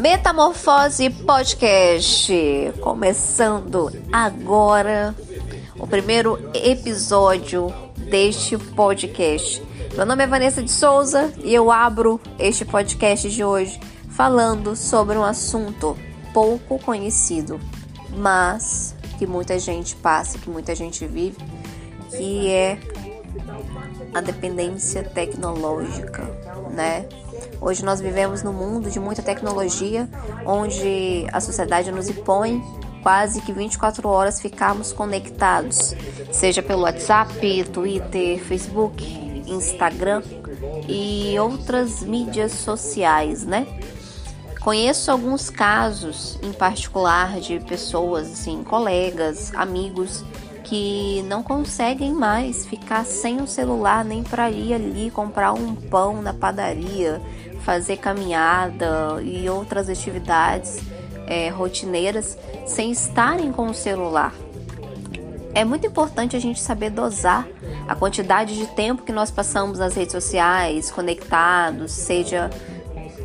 Metamorfose Podcast, começando agora o primeiro episódio deste podcast. Meu nome é Vanessa de Souza e eu abro este podcast de hoje falando sobre um assunto pouco conhecido, mas que muita gente passa, que muita gente vive, que é a dependência tecnológica, né? Hoje nós vivemos num mundo de muita tecnologia, onde a sociedade nos impõe quase que 24 horas ficarmos conectados, seja pelo WhatsApp, Twitter, Facebook, Instagram e outras mídias sociais, né? Conheço alguns casos em particular de pessoas, assim, colegas, amigos que não conseguem mais ficar sem o celular nem para ir ali comprar um pão na padaria, fazer caminhada e outras atividades é, rotineiras sem estarem com o celular. É muito importante a gente saber dosar a quantidade de tempo que nós passamos nas redes sociais, conectados, seja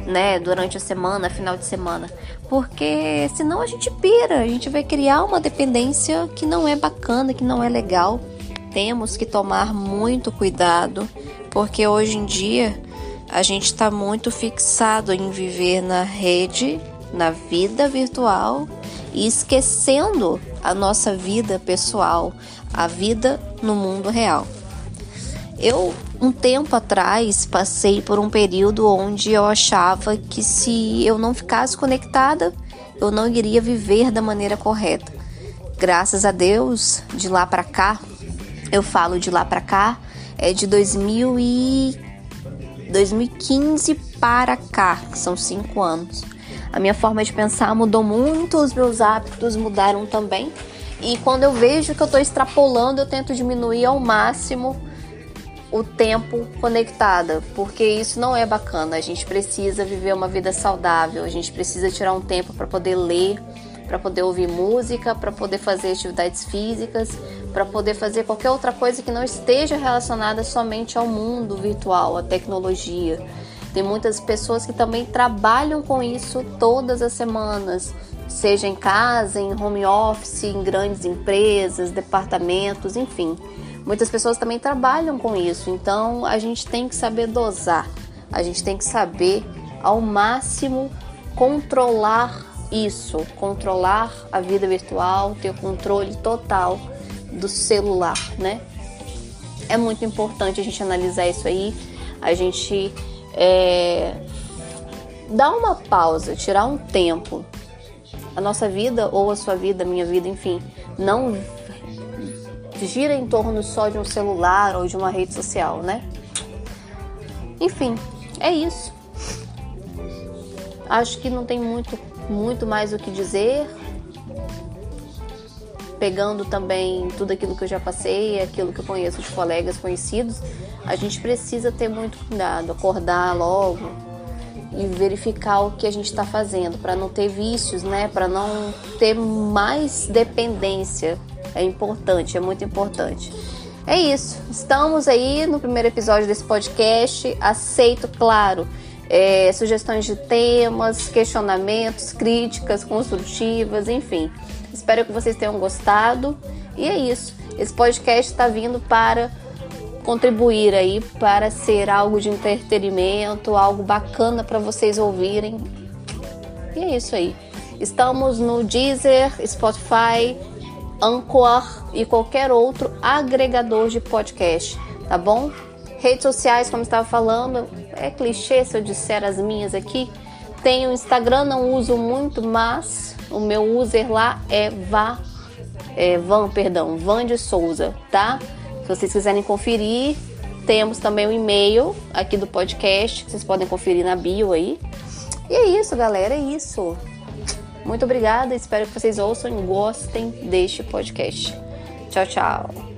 né, durante a semana, final de semana. Porque senão a gente pira, a gente vai criar uma dependência que não é bacana, que não é legal. Temos que tomar muito cuidado, porque hoje em dia a gente está muito fixado em viver na rede, na vida virtual e esquecendo a nossa vida pessoal, a vida no mundo real. Eu, um tempo atrás, passei por um período onde eu achava que se eu não ficasse conectada, eu não iria viver da maneira correta. Graças a Deus, de lá para cá, eu falo de lá para cá, é de 2000 e 2015 para cá, que são cinco anos. A minha forma de pensar mudou muito, os meus hábitos mudaram também. E quando eu vejo que eu estou extrapolando, eu tento diminuir ao máximo o tempo conectada, porque isso não é bacana. A gente precisa viver uma vida saudável, a gente precisa tirar um tempo para poder ler, para poder ouvir música, para poder fazer atividades físicas, para poder fazer qualquer outra coisa que não esteja relacionada somente ao mundo virtual, à tecnologia. Tem muitas pessoas que também trabalham com isso todas as semanas, seja em casa, em home office, em grandes empresas, departamentos, enfim. Muitas pessoas também trabalham com isso, então a gente tem que saber dosar, a gente tem que saber ao máximo controlar isso, controlar a vida virtual, ter o controle total do celular, né? É muito importante a gente analisar isso aí, a gente é, dar uma pausa, tirar um tempo. A nossa vida ou a sua vida, a minha vida, enfim, não gira em torno só de um celular ou de uma rede social, né? Enfim, é isso. Acho que não tem muito, muito mais o que dizer. Pegando também tudo aquilo que eu já passei, aquilo que eu conheço de colegas conhecidos, a gente precisa ter muito cuidado, acordar logo e verificar o que a gente está fazendo para não ter vícios, né? Para não ter mais dependência é importante, é muito importante. É isso. Estamos aí no primeiro episódio desse podcast. Aceito, claro, é, sugestões de temas, questionamentos, críticas construtivas, enfim. Espero que vocês tenham gostado. E é isso. Esse podcast está vindo para contribuir aí para ser algo de entretenimento, algo bacana para vocês ouvirem. E é isso aí. Estamos no Deezer, Spotify, Anchor e qualquer outro agregador de podcast, tá bom? Redes sociais, como estava falando, é clichê se eu disser as minhas aqui. Tenho Instagram, não uso muito, mas o meu user lá é é, Van, perdão, Van de Souza, tá? Se vocês quiserem conferir, temos também o e-mail aqui do podcast, que vocês podem conferir na bio aí. E é isso, galera, é isso. Muito obrigada, espero que vocês ouçam e gostem deste podcast. Tchau, tchau.